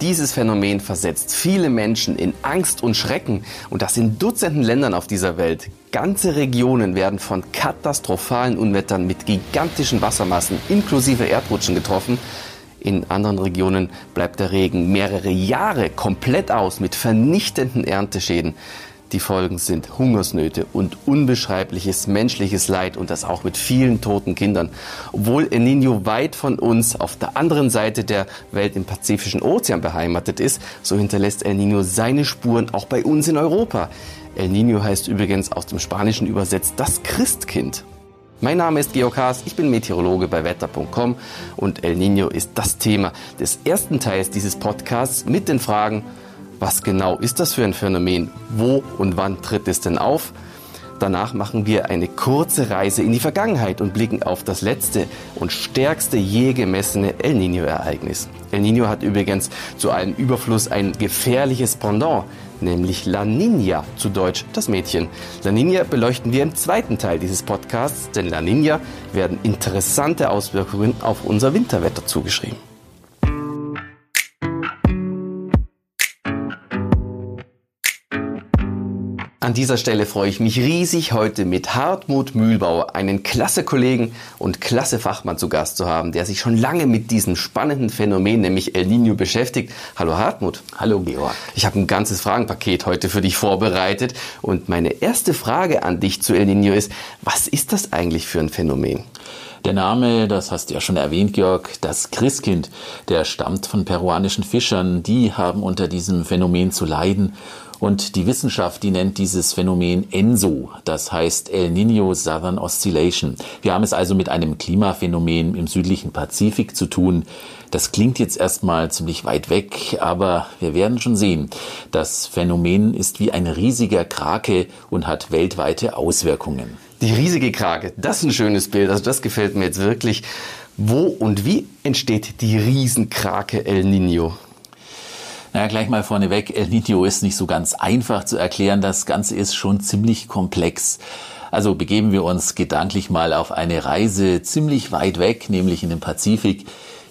Dieses Phänomen versetzt viele Menschen in Angst und Schrecken und das in Dutzenden Ländern auf dieser Welt. Ganze Regionen werden von katastrophalen Unwettern mit gigantischen Wassermassen inklusive Erdrutschen getroffen. In anderen Regionen bleibt der Regen mehrere Jahre komplett aus mit vernichtenden Ernteschäden. Die Folgen sind Hungersnöte und unbeschreibliches menschliches Leid und das auch mit vielen toten Kindern. Obwohl El Nino weit von uns auf der anderen Seite der Welt im Pazifischen Ozean beheimatet ist, so hinterlässt El Nino seine Spuren auch bei uns in Europa. El Nino heißt übrigens aus dem Spanischen übersetzt das Christkind. Mein Name ist Georg Haas, ich bin Meteorologe bei wetter.com und El Nino ist das Thema des ersten Teils dieses Podcasts mit den Fragen, was genau ist das für ein Phänomen? Wo und wann tritt es denn auf? Danach machen wir eine kurze Reise in die Vergangenheit und blicken auf das letzte und stärkste je gemessene El Nino-Ereignis. El Nino hat übrigens zu einem Überfluss ein gefährliches Pendant, nämlich La Nina, zu Deutsch das Mädchen. La Nina beleuchten wir im zweiten Teil dieses Podcasts, denn La Nina werden interessante Auswirkungen auf unser Winterwetter zugeschrieben. An dieser Stelle freue ich mich riesig, heute mit Hartmut Mühlbauer einen klasse Kollegen und klasse Fachmann zu Gast zu haben, der sich schon lange mit diesem spannenden Phänomen, nämlich El Nino, beschäftigt. Hallo Hartmut. Hallo Georg. Ich habe ein ganzes Fragenpaket heute für dich vorbereitet und meine erste Frage an dich zu El Nino ist, was ist das eigentlich für ein Phänomen? Der Name, das hast du ja schon erwähnt, Georg, das Christkind, der stammt von peruanischen Fischern. Die haben unter diesem Phänomen zu leiden und die Wissenschaft, die nennt dieses Phänomen ENSO, das heißt El Niño Southern Oscillation. Wir haben es also mit einem Klimaphänomen im südlichen Pazifik zu tun. Das klingt jetzt erstmal ziemlich weit weg, aber wir werden schon sehen. Das Phänomen ist wie ein riesiger Krake und hat weltweite Auswirkungen. Die riesige Krake, das ist ein schönes Bild, also das gefällt mir jetzt wirklich. Wo und wie entsteht die Riesenkrake El Niño? Naja, gleich mal vorneweg, El Nino ist nicht so ganz einfach zu erklären. Das Ganze ist schon ziemlich komplex. Also begeben wir uns gedanklich mal auf eine Reise ziemlich weit weg, nämlich in den Pazifik,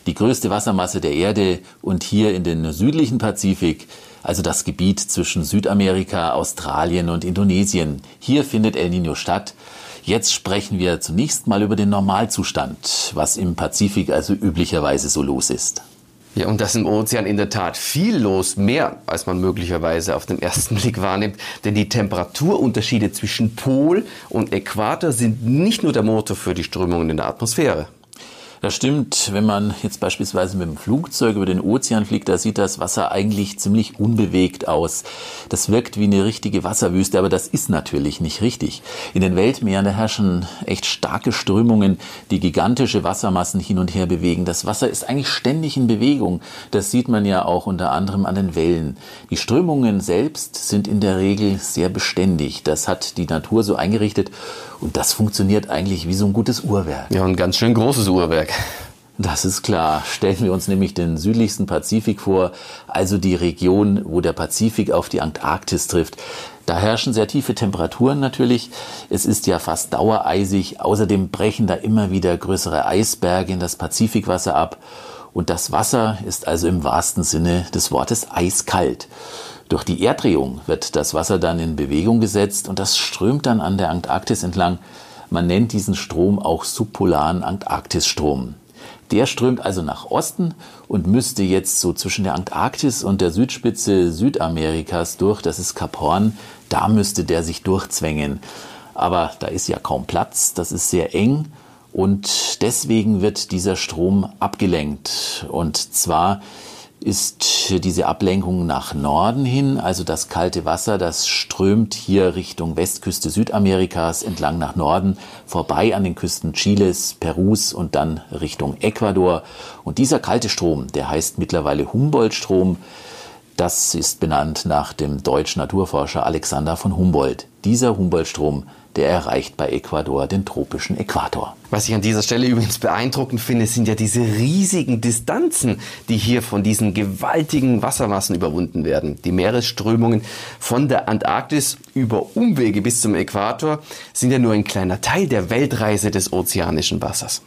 die größte Wassermasse der Erde und hier in den südlichen Pazifik, also das Gebiet zwischen Südamerika, Australien und Indonesien. Hier findet El Nino statt. Jetzt sprechen wir zunächst mal über den Normalzustand, was im Pazifik also üblicherweise so los ist. Ja, und das im Ozean in der Tat viel los, mehr als man möglicherweise auf den ersten Blick wahrnimmt. Denn die Temperaturunterschiede zwischen Pol und Äquator sind nicht nur der Motor für die Strömungen in der Atmosphäre. Das stimmt, wenn man jetzt beispielsweise mit dem Flugzeug über den Ozean fliegt, da sieht das Wasser eigentlich ziemlich unbewegt aus. Das wirkt wie eine richtige Wasserwüste, aber das ist natürlich nicht richtig. In den Weltmeeren herrschen echt starke Strömungen, die gigantische Wassermassen hin und her bewegen. Das Wasser ist eigentlich ständig in Bewegung. Das sieht man ja auch unter anderem an den Wellen. Die Strömungen selbst sind in der Regel sehr beständig. Das hat die Natur so eingerichtet und das funktioniert eigentlich wie so ein gutes Uhrwerk. Ja, ein ganz schön großes Uhrwerk. Das ist klar. Stellen wir uns nämlich den südlichsten Pazifik vor, also die Region, wo der Pazifik auf die Antarktis trifft. Da herrschen sehr tiefe Temperaturen natürlich. Es ist ja fast dauereisig. Außerdem brechen da immer wieder größere Eisberge in das Pazifikwasser ab. Und das Wasser ist also im wahrsten Sinne des Wortes eiskalt. Durch die Erddrehung wird das Wasser dann in Bewegung gesetzt und das strömt dann an der Antarktis entlang. Man nennt diesen Strom auch subpolaren Antarktisstrom. Der strömt also nach Osten und müsste jetzt so zwischen der Antarktis und der Südspitze Südamerikas durch, das ist Kap Horn, da müsste der sich durchzwängen. Aber da ist ja kaum Platz, das ist sehr eng und deswegen wird dieser Strom abgelenkt. Und zwar ist diese Ablenkung nach Norden hin, also das kalte Wasser, das strömt hier Richtung Westküste Südamerikas entlang nach Norden, vorbei an den Küsten Chiles, Perus und dann Richtung Ecuador. Und dieser kalte Strom, der heißt mittlerweile Humboldt-Strom, das ist benannt nach dem deutschen Naturforscher Alexander von Humboldt. Dieser Humboldt-Strom, der erreicht bei Ecuador den tropischen Äquator. Was ich an dieser Stelle übrigens beeindruckend finde, sind ja diese riesigen Distanzen, die hier von diesen gewaltigen Wassermassen überwunden werden. Die Meeresströmungen von der Antarktis über Umwege bis zum Äquator sind ja nur ein kleiner Teil der Weltreise des ozeanischen Wassers.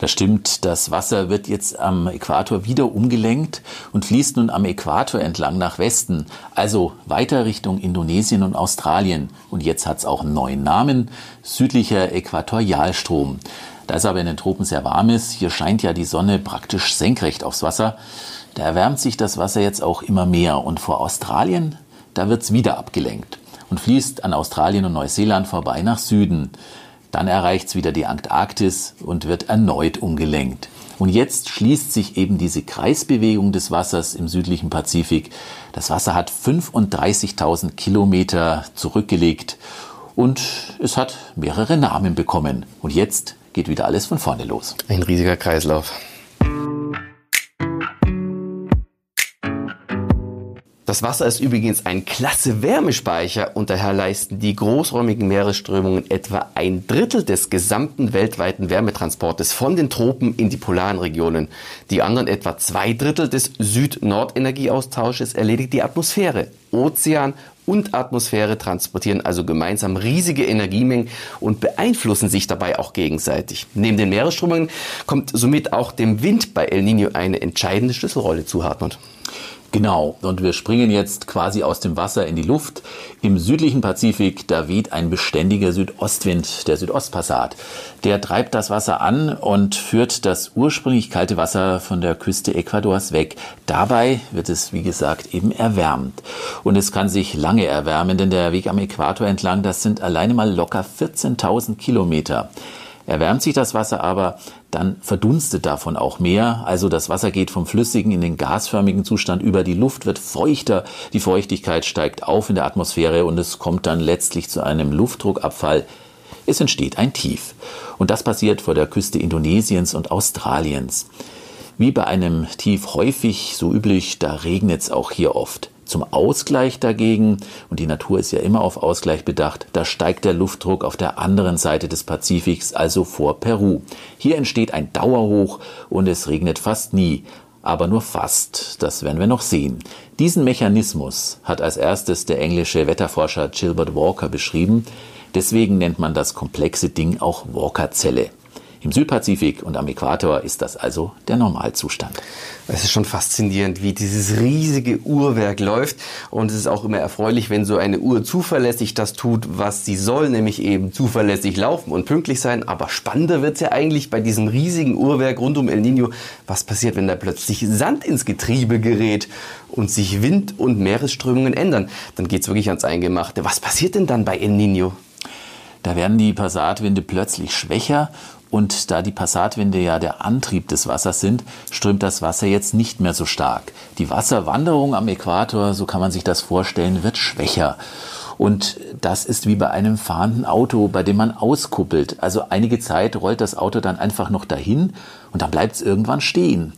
Das stimmt. Das Wasser wird jetzt am Äquator wieder umgelenkt und fließt nun am Äquator entlang nach Westen, also weiter Richtung Indonesien und Australien. Und jetzt hat es auch einen neuen Namen, südlicher Äquatorialstrom. Da es aber in den Tropen sehr warm ist, hier scheint ja die Sonne praktisch senkrecht aufs Wasser, da erwärmt sich das Wasser jetzt auch immer mehr und vor Australien, da wird es wieder abgelenkt und fließt an Australien und Neuseeland vorbei nach Süden. Dann erreicht es wieder die Antarktis und wird erneut umgelenkt. Und jetzt schließt sich eben diese Kreisbewegung des Wassers im südlichen Pazifik. Das Wasser hat 35.000 Kilometer zurückgelegt und es hat mehrere Namen bekommen. Und jetzt geht wieder alles von vorne los. Ein riesiger Kreislauf. Das Wasser ist übrigens ein klasse Wärmespeicher und daher leisten die großräumigen Meeresströmungen etwa ein Drittel des gesamten weltweiten Wärmetransportes von den Tropen in die polaren Regionen. Die anderen etwa zwei Drittel des Süd-Nord-Energieaustausches erledigt die Atmosphäre. Ozean und Atmosphäre transportieren also gemeinsam riesige Energiemengen und beeinflussen sich dabei auch gegenseitig. Neben den Meeresströmungen kommt somit auch dem Wind bei El Nino eine entscheidende Schlüsselrolle zu, Hartmut. Genau, und wir springen jetzt quasi aus dem Wasser in die Luft. Im südlichen Pazifik, da weht ein beständiger Südostwind, der Südostpassat. Der treibt das Wasser an und führt das ursprünglich kalte Wasser von der Küste Ecuadors weg. Dabei wird es, wie gesagt, eben erwärmt. Und es kann sich lange erwärmen, denn der Weg am Äquator entlang, das sind alleine mal locker 14.000 Kilometer. Erwärmt sich das Wasser aber, dann verdunstet davon auch mehr. Also das Wasser geht vom flüssigen in den gasförmigen Zustand über. Die Luft wird feuchter, die Feuchtigkeit steigt auf in der Atmosphäre und es kommt dann letztlich zu einem Luftdruckabfall. Es entsteht ein Tief. Und das passiert vor der Küste Indonesiens und Australiens. Wie bei einem Tief häufig, so üblich, da regnet es auch hier oft. Zum Ausgleich dagegen, und die Natur ist ja immer auf Ausgleich bedacht, da steigt der Luftdruck auf der anderen Seite des Pazifiks, also vor Peru. Hier entsteht ein Dauerhoch und es regnet fast nie, aber nur fast. Das werden wir noch sehen. Diesen Mechanismus hat als erstes der englische Wetterforscher Gilbert Walker beschrieben. Deswegen nennt man das komplexe Ding auch Walker-Zelle. Im Südpazifik und am Äquator ist das also der Normalzustand. Es ist schon faszinierend, wie dieses riesige Uhrwerk läuft. Und es ist auch immer erfreulich, wenn so eine Uhr zuverlässig das tut, was sie soll, nämlich eben zuverlässig laufen und pünktlich sein. Aber spannender wird es ja eigentlich bei diesem riesigen Uhrwerk rund um El Nino. Was passiert, wenn da plötzlich Sand ins Getriebe gerät und sich Wind und Meeresströmungen ändern? Dann geht es wirklich ans Eingemachte. Was passiert denn dann bei El Nino? Da werden die Passatwinde plötzlich schwächer und da die Passatwinde ja der Antrieb des Wassers sind, strömt das Wasser jetzt nicht mehr so stark. Die Wasserwanderung am Äquator, so kann man sich das vorstellen, wird schwächer. Und das ist wie bei einem fahrenden Auto, bei dem man auskuppelt. Also einige Zeit rollt das Auto dann einfach noch dahin und dann bleibt es irgendwann stehen.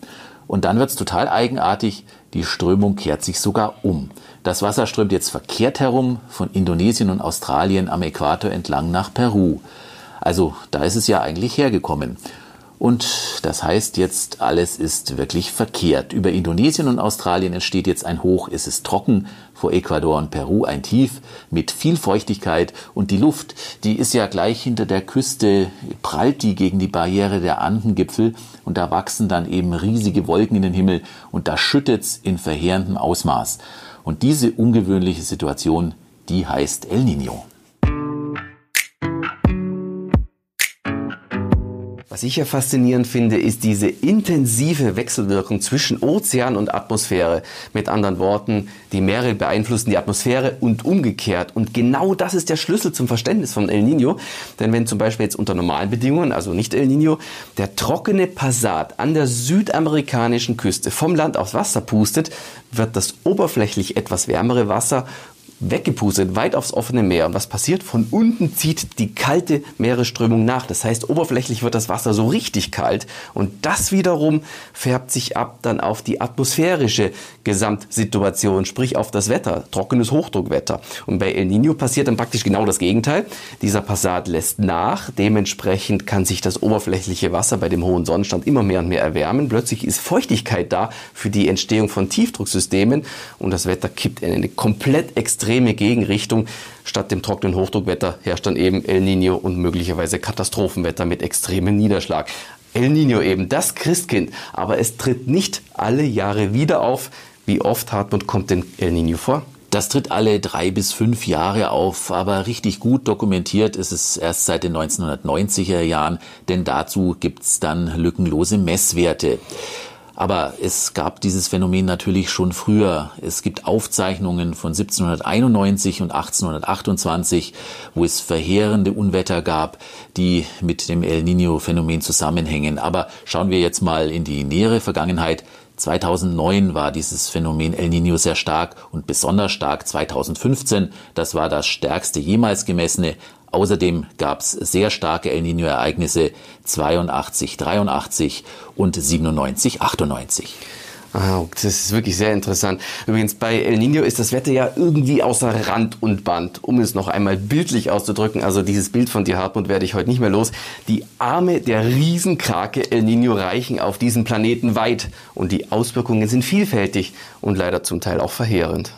Und dann wird es total eigenartig, die Strömung kehrt sich sogar um. Das Wasser strömt jetzt verkehrt herum von Indonesien und Australien am Äquator entlang nach Peru. Also da ist es ja eigentlich hergekommen. Und das heißt jetzt, alles ist wirklich verkehrt. Über Indonesien und Australien entsteht jetzt ein Hoch, es ist trocken, vor Ecuador und Peru ein Tief mit viel Feuchtigkeit und die Luft, die ist ja gleich hinter der Küste, prallt die gegen die Barriere der Andengipfel und da wachsen dann eben riesige Wolken in den Himmel und da schüttet's in verheerendem Ausmaß. Und diese ungewöhnliche Situation, die heißt El Nino. Was ich ja faszinierend finde, ist diese intensive Wechselwirkung zwischen Ozean und Atmosphäre. Mit anderen Worten, die Meere beeinflussen die Atmosphäre und umgekehrt. Und genau das ist der Schlüssel zum Verständnis von El Nino. Denn wenn zum Beispiel jetzt unter normalen Bedingungen, also nicht El Nino, der trockene Passat an der südamerikanischen Küste vom Land aufs Wasser pustet, wird das oberflächlich etwas wärmere Wasser weggepustet, weit aufs offene Meer. Und was passiert? Von unten zieht die kalte Meeresströmung nach. Das heißt, oberflächlich wird das Wasser so richtig kalt. Und das wiederum färbt sich ab dann auf die atmosphärische Gesamtsituation, sprich auf das Wetter, trockenes Hochdruckwetter. Und bei El Nino passiert dann praktisch genau das Gegenteil. Dieser Passat lässt nach. Dementsprechend kann sich das oberflächliche Wasser bei dem hohen Sonnenstand immer mehr und mehr erwärmen. Plötzlich ist Feuchtigkeit da für die Entstehung von Tiefdrucksystemen und das Wetter kippt in eine komplett extreme Gegenrichtung. Statt dem trockenen Hochdruckwetter herrscht dann eben El Nino und möglicherweise Katastrophenwetter mit extremem Niederschlag. El Nino eben, das Christkind, aber es tritt nicht alle Jahre wieder auf. Wie oft, Hartmut, kommt denn El Nino vor? Das tritt alle drei bis fünf Jahre auf, aber richtig gut dokumentiert ist es erst seit den 1990er Jahren, denn dazu gibt's dann lückenlose Messwerte. Aber es gab dieses Phänomen natürlich schon früher. Es gibt Aufzeichnungen von 1791 und 1828, wo es verheerende Unwetter gab, die mit dem El Niño-Phänomen zusammenhängen. Aber schauen wir jetzt mal in die nähere Vergangenheit. 2009 war dieses Phänomen El Niño sehr stark und besonders stark 2015. Das war das stärkste jemals gemessene. Außerdem gab es sehr starke El Niño-Ereignisse 82, 83 und 97, 98. Ah, das ist wirklich sehr interessant. Übrigens, bei El Nino ist das Wetter ja irgendwie außer Rand und Band. Um es noch einmal bildlich auszudrücken, also dieses Bild von dir, Hartmut, werde ich heute nicht mehr los. Die Arme der Riesenkrake El Nino reichen auf diesem Planeten weit und die Auswirkungen sind vielfältig und leider zum Teil auch verheerend.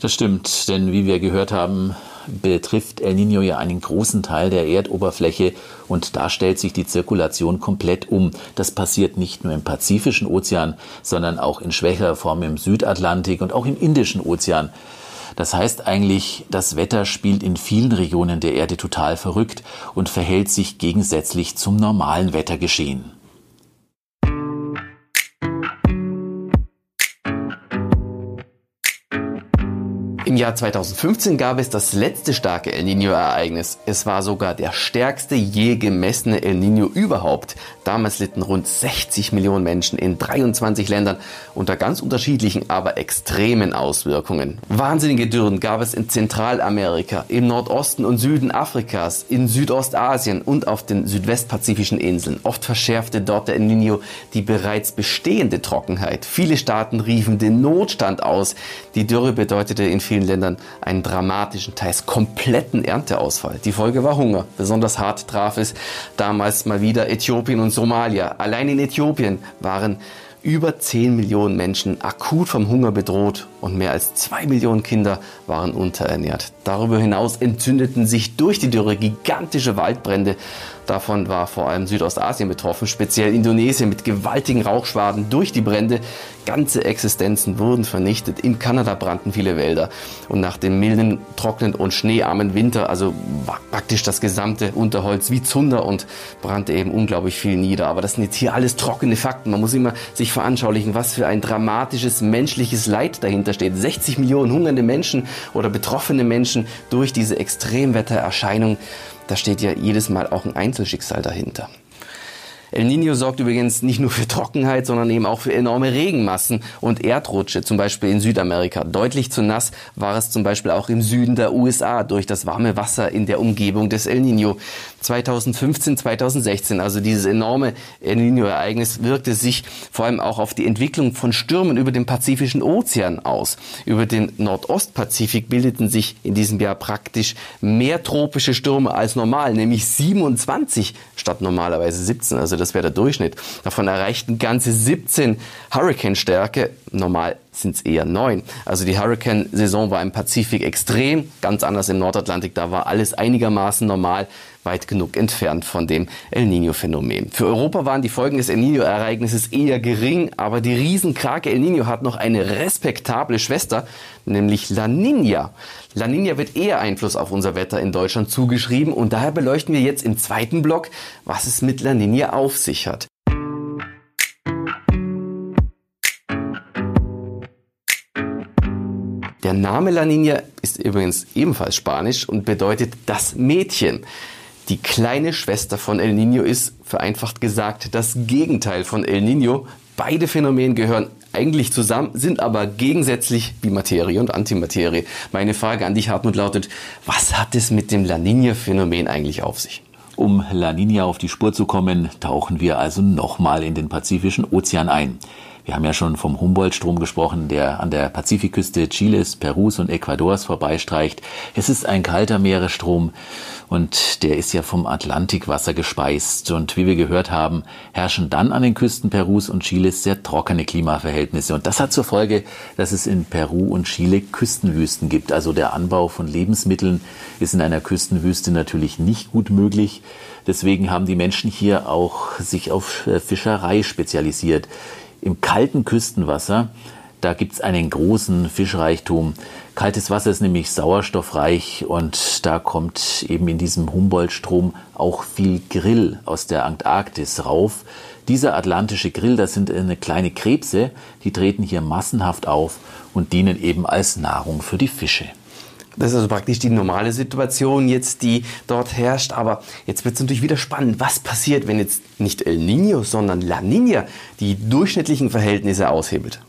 Das stimmt, denn wie wir gehört haben, betrifft El Nino ja einen großen Teil der Erdoberfläche und da stellt sich die Zirkulation komplett um. Das passiert nicht nur im Pazifischen Ozean, sondern auch in schwächerer Form im Südatlantik und auch im Indischen Ozean. Das heißt eigentlich, das Wetter spielt in vielen Regionen der Erde total verrückt und verhält sich gegensätzlich zum normalen Wettergeschehen. Im Jahr 2015 gab es das letzte starke El Nino-Ereignis. Es war sogar der stärkste je gemessene El Nino überhaupt. Damals litten rund 60 Millionen Menschen in 23 Ländern unter ganz unterschiedlichen, aber extremen Auswirkungen. Wahnsinnige Dürren gab es in Zentralamerika, im Nordosten und Süden Afrikas, in Südostasien und auf den südwestpazifischen Inseln. Oft verschärfte dort der El Nino die bereits bestehende Trockenheit. Viele Staaten riefen den Notstand aus. Die Dürre bedeutete in vielen vielen Ländern einen dramatischen, teils kompletten Ernteausfall. Die Folge war Hunger. Besonders hart traf es damals mal wieder Äthiopien und Somalia. Allein in Äthiopien waren über 10 Millionen Menschen akut vom Hunger bedroht und mehr als 2 Millionen Kinder waren unterernährt. Darüber hinaus entzündeten sich durch die Dürre gigantische Waldbrände Davon war vor allem Südostasien betroffen, speziell Indonesien mit gewaltigen Rauchschwaden durch die Brände. Ganze Existenzen wurden vernichtet. In Kanada brannten viele Wälder. Und nach dem milden, trockenen und schneearmen Winter, also war praktisch das gesamte Unterholz wie Zunder und brannte eben unglaublich viel nieder. Aber das sind jetzt hier alles trockene Fakten. Man muss immer sich veranschaulichen, was für ein dramatisches menschliches Leid dahinter steht. 60 Millionen hungernde Menschen oder betroffene Menschen durch diese Extremwettererscheinung da steht ja jedes Mal auch ein Einzelschicksal dahinter. El Nino sorgt übrigens nicht nur für Trockenheit, sondern eben auch für enorme Regenmassen und Erdrutsche, zum Beispiel in Südamerika. Deutlich zu nass war es zum Beispiel auch im Süden der USA durch das warme Wasser in der Umgebung des El Nino. 2015, 2016, also dieses enorme El Nino-Ereignis wirkte sich vor allem auch auf die Entwicklung von Stürmen über den Pazifischen Ozean aus. Über den Nordostpazifik bildeten sich in diesem Jahr praktisch mehr tropische Stürme als normal, nämlich 27 statt normalerweise 17. Also das wäre der Durchschnitt. Davon erreichten ganze 17 Hurricane-Stärke. Normal sind es eher neun. Also die Hurricane-Saison war im Pazifik extrem, ganz anders im Nordatlantik. Da war alles einigermaßen normal, weit genug entfernt von dem El Niño-Phänomen. Für Europa waren die Folgen des El Niño-Ereignisses eher gering, aber die Riesenkrake El Niño hat noch eine respektable Schwester, nämlich La Niña. La Niña wird eher Einfluss auf unser Wetter in Deutschland zugeschrieben und daher beleuchten wir jetzt im zweiten Block, was es mit La Niña auf sich hat. Der Name La Niña ist übrigens ebenfalls spanisch und bedeutet das Mädchen. Die kleine Schwester von El Niño ist, vereinfacht gesagt, das Gegenteil von El Niño, Beide Phänomene gehören eigentlich zusammen, sind aber gegensätzlich wie Materie und Antimaterie. Meine Frage an dich, Hartmut, lautet, was hat es mit dem La Nina-Phänomen eigentlich auf sich? Um La Nina auf die Spur zu kommen, tauchen wir also nochmal in den Pazifischen Ozean ein. Wir haben ja schon vom Humboldt-Strom gesprochen, der an der Pazifikküste Chiles, Perus und Ecuadors vorbeistreicht. Es ist ein kalter Meeresstrom und der ist ja vom Atlantikwasser gespeist. Und wie wir gehört haben, herrschen dann an den Küsten Perus und Chiles sehr trockene Klimaverhältnisse. Und das hat zur Folge, dass es in Peru und Chile Küstenwüsten gibt. Also der Anbau von Lebensmitteln ist in einer Küstenwüste natürlich nicht gut möglich. Deswegen haben die Menschen hier auch sich auf äh, Fischerei spezialisiert. Im kalten Küstenwasser, da gibt's einen großen Fischreichtum. Kaltes Wasser ist nämlich sauerstoffreich und da kommt eben in diesem Humboldt-Strom auch viel Grill aus der Antarktis rauf. Dieser atlantische Grill, das sind eine kleine Krebse, die treten hier massenhaft auf und dienen eben als Nahrung für die Fische. Das ist also praktisch die normale Situation jetzt, die dort herrscht. Aber jetzt wird es natürlich wieder spannend. Was passiert, wenn jetzt nicht El Niño, sondern La Niña die durchschnittlichen Verhältnisse aushebelt?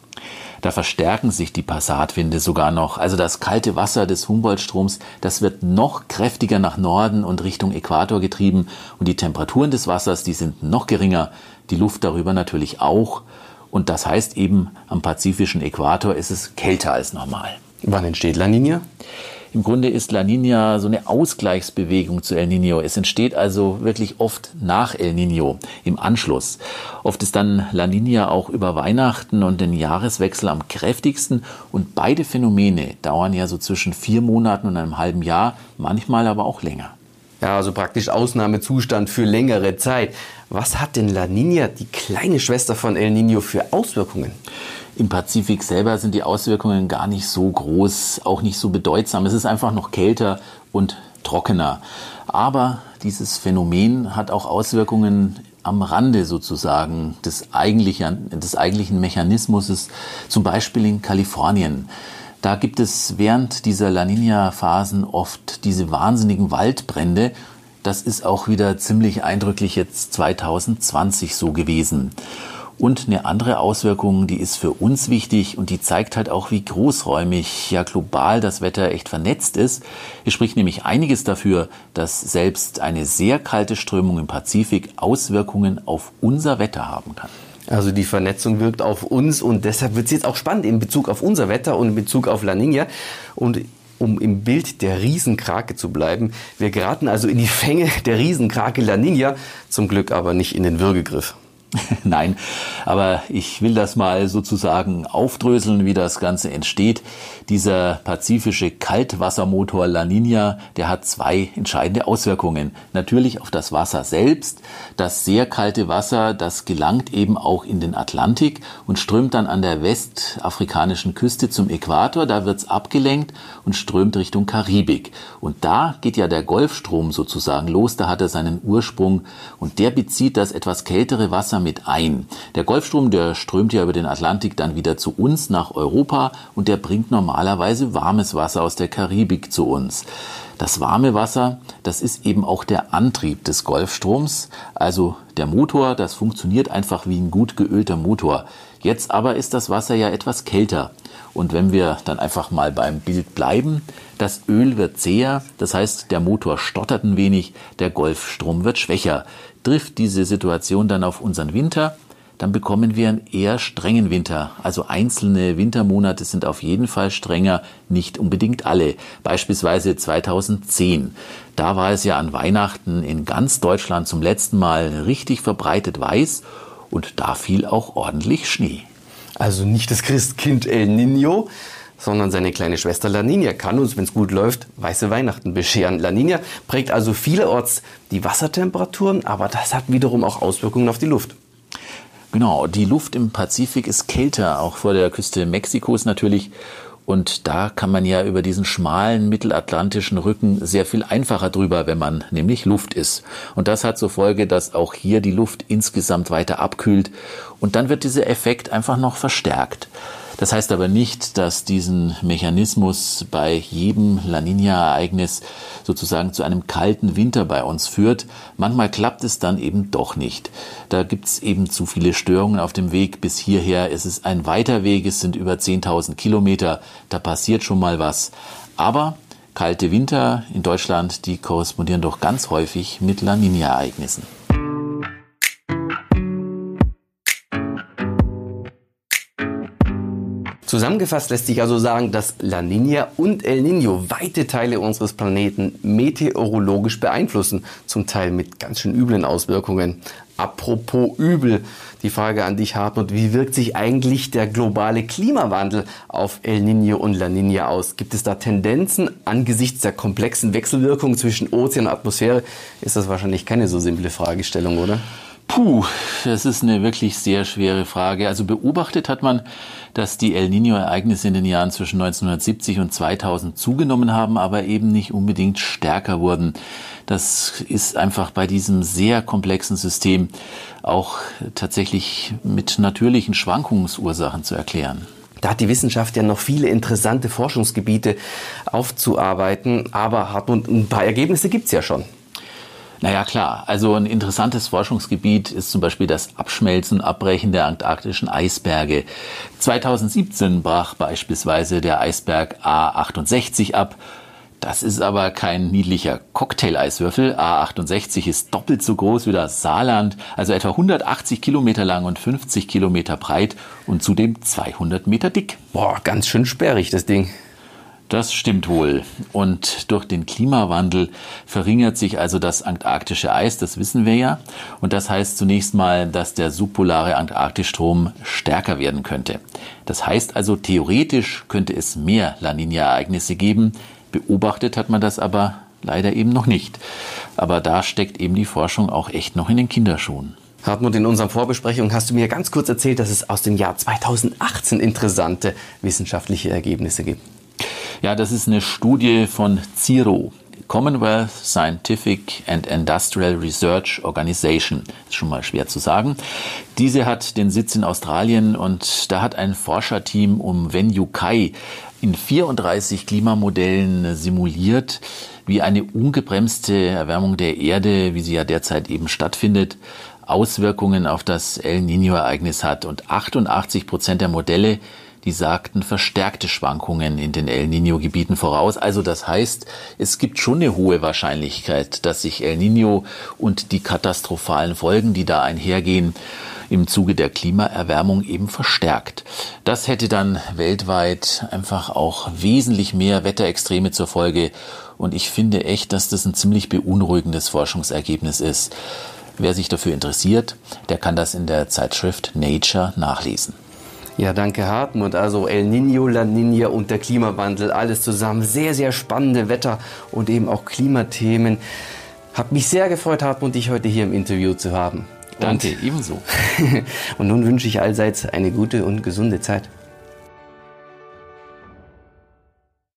Da verstärken sich die Passatwinde sogar noch. Also das kalte Wasser des Humboldt-Stroms, das wird noch kräftiger nach Norden und Richtung Äquator getrieben. Und die Temperaturen des Wassers, die sind noch geringer. Die Luft darüber natürlich auch. Und das heißt eben, am pazifischen Äquator ist es kälter als normal. Wann entsteht La Nina? Im Grunde ist La Nina so eine Ausgleichsbewegung zu El Nino. Es entsteht also wirklich oft nach El Nino, im Anschluss. Oft ist dann La Nina auch über Weihnachten und den Jahreswechsel am kräftigsten und beide Phänomene dauern ja so zwischen vier Monaten und einem halben Jahr, manchmal aber auch länger. Ja, also praktisch Ausnahmezustand für längere Zeit. Was hat denn La Nina, die kleine Schwester von El Nino, für Auswirkungen? Im Pazifik selber sind die Auswirkungen gar nicht so groß, auch nicht so bedeutsam. Es ist einfach noch kälter und trockener. Aber dieses Phänomen hat auch Auswirkungen am Rande sozusagen des eigentlichen, des eigentlichen Mechanismus, zum Beispiel in Kalifornien. Da gibt es während dieser La Nina-Phasen oft diese wahnsinnigen Waldbrände. Das ist auch wieder ziemlich eindrücklich jetzt 2020 so gewesen. Und eine andere Auswirkung, die ist für uns wichtig und die zeigt halt auch, wie großräumig, ja global das Wetter echt vernetzt ist. Es spricht nämlich einiges dafür, dass selbst eine sehr kalte Strömung im Pazifik Auswirkungen auf unser Wetter haben kann. Also die Vernetzung wirkt auf uns und deshalb wird es jetzt auch spannend in Bezug auf unser Wetter und in Bezug auf La Nina. Und um im Bild der Riesenkrake zu bleiben, wir geraten also in die Fänge der Riesenkrake La Nina, zum Glück aber nicht in den Würgegriff. Nein, aber ich will das mal sozusagen aufdröseln, wie das Ganze entsteht. Dieser pazifische Kaltwassermotor La Nina, der hat zwei entscheidende Auswirkungen. Natürlich auf das Wasser selbst. Das sehr kalte Wasser, das gelangt eben auch in den Atlantik und strömt dann an der westafrikanischen Küste zum Äquator. Da wird's abgelenkt und strömt Richtung Karibik. Und da geht ja der Golfstrom sozusagen los. Da hat er seinen Ursprung und der bezieht das etwas kältere Wasser mit ein. Der Golfstrom, der strömt ja über den Atlantik dann wieder zu uns nach Europa und der bringt normalerweise warmes Wasser aus der Karibik zu uns. Das warme Wasser, das ist eben auch der Antrieb des Golfstroms, also der Motor, das funktioniert einfach wie ein gut geölter Motor. Jetzt aber ist das Wasser ja etwas kälter. Und wenn wir dann einfach mal beim Bild bleiben, das Öl wird zäher, das heißt, der Motor stottert ein wenig, der Golfstrom wird schwächer. Trifft diese Situation dann auf unseren Winter, dann bekommen wir einen eher strengen Winter. Also einzelne Wintermonate sind auf jeden Fall strenger, nicht unbedingt alle. Beispielsweise 2010. Da war es ja an Weihnachten in ganz Deutschland zum letzten Mal richtig verbreitet weiß und da fiel auch ordentlich Schnee. Also nicht das Christkind El Nino, sondern seine kleine Schwester La Nina kann uns, wenn es gut läuft, weiße Weihnachten bescheren. La Nina prägt also vielerorts die Wassertemperaturen, aber das hat wiederum auch Auswirkungen auf die Luft. Genau, die Luft im Pazifik ist kälter, auch vor der Küste Mexikos natürlich. Und da kann man ja über diesen schmalen mittelatlantischen Rücken sehr viel einfacher drüber, wenn man nämlich Luft ist. Und das hat zur Folge, dass auch hier die Luft insgesamt weiter abkühlt. Und dann wird dieser Effekt einfach noch verstärkt. Das heißt aber nicht, dass diesen Mechanismus bei jedem La Nina-Ereignis sozusagen zu einem kalten Winter bei uns führt. Manchmal klappt es dann eben doch nicht. Da gibt es eben zu viele Störungen auf dem Weg bis hierher. Es ist ein weiter Weg, es sind über 10.000 Kilometer, da passiert schon mal was. Aber kalte Winter in Deutschland, die korrespondieren doch ganz häufig mit La Nina-Ereignissen. Zusammengefasst lässt sich also sagen, dass La Nina und El Nino weite Teile unseres Planeten meteorologisch beeinflussen, zum Teil mit ganz schön üblen Auswirkungen. Apropos übel, die Frage an dich, Hartmut, wie wirkt sich eigentlich der globale Klimawandel auf El Nino und La Nina aus? Gibt es da Tendenzen angesichts der komplexen Wechselwirkung zwischen Ozean und Atmosphäre? Ist das wahrscheinlich keine so simple Fragestellung, oder? Puh, das ist eine wirklich sehr schwere Frage. Also beobachtet hat man, dass die El Nino-Ereignisse in den Jahren zwischen 1970 und 2000 zugenommen haben, aber eben nicht unbedingt stärker wurden. Das ist einfach bei diesem sehr komplexen System auch tatsächlich mit natürlichen Schwankungsursachen zu erklären. Da hat die Wissenschaft ja noch viele interessante Forschungsgebiete aufzuarbeiten, aber Hartmut, ein paar Ergebnisse gibt's ja schon. Naja, klar. Also ein interessantes Forschungsgebiet ist zum Beispiel das Abschmelzen und Abbrechen der antarktischen Eisberge. 2017 brach beispielsweise der Eisberg A68 ab. Das ist aber kein niedlicher Cocktail-Eiswürfel. A68 ist doppelt so groß wie das Saarland, also etwa 180 Kilometer lang und 50 Kilometer breit und zudem 200 Meter dick. Boah, ganz schön sperrig, das Ding. Das stimmt wohl. Und durch den Klimawandel verringert sich also das antarktische Eis, das wissen wir ja. Und das heißt zunächst mal, dass der subpolare Antarktisstrom stärker werden könnte. Das heißt also, theoretisch könnte es mehr La Nina-Ereignisse geben. Beobachtet hat man das aber leider eben noch nicht. Aber da steckt eben die Forschung auch echt noch in den Kinderschuhen. Hartmut, in unserer Vorbesprechung hast du mir ganz kurz erzählt, dass es aus dem Jahr 2018 interessante wissenschaftliche Ergebnisse gibt. Ja, das ist eine Studie von CIRO. Commonwealth Scientific and Industrial Research Organization. Ist schon mal schwer zu sagen. Diese hat den Sitz in Australien und da hat ein Forscherteam um Wen Yukai in 34 Klimamodellen simuliert, wie eine ungebremste Erwärmung der Erde, wie sie ja derzeit eben stattfindet, Auswirkungen auf das El Niño-Ereignis hat. Und 88 Prozent der Modelle die sagten verstärkte Schwankungen in den El Nino-Gebieten voraus. Also das heißt, es gibt schon eine hohe Wahrscheinlichkeit, dass sich El Nino und die katastrophalen Folgen, die da einhergehen, im Zuge der Klimaerwärmung eben verstärkt. Das hätte dann weltweit einfach auch wesentlich mehr Wetterextreme zur Folge. Und ich finde echt, dass das ein ziemlich beunruhigendes Forschungsergebnis ist. Wer sich dafür interessiert, der kann das in der Zeitschrift Nature nachlesen. Ja, danke Hartmut. Also El Nino, La Nina und der Klimawandel, alles zusammen. Sehr, sehr spannende Wetter- und eben auch Klimathemen. Hab mich sehr gefreut, Hartmut, dich heute hier im Interview zu haben. Danke, und, ebenso. und nun wünsche ich allseits eine gute und gesunde Zeit.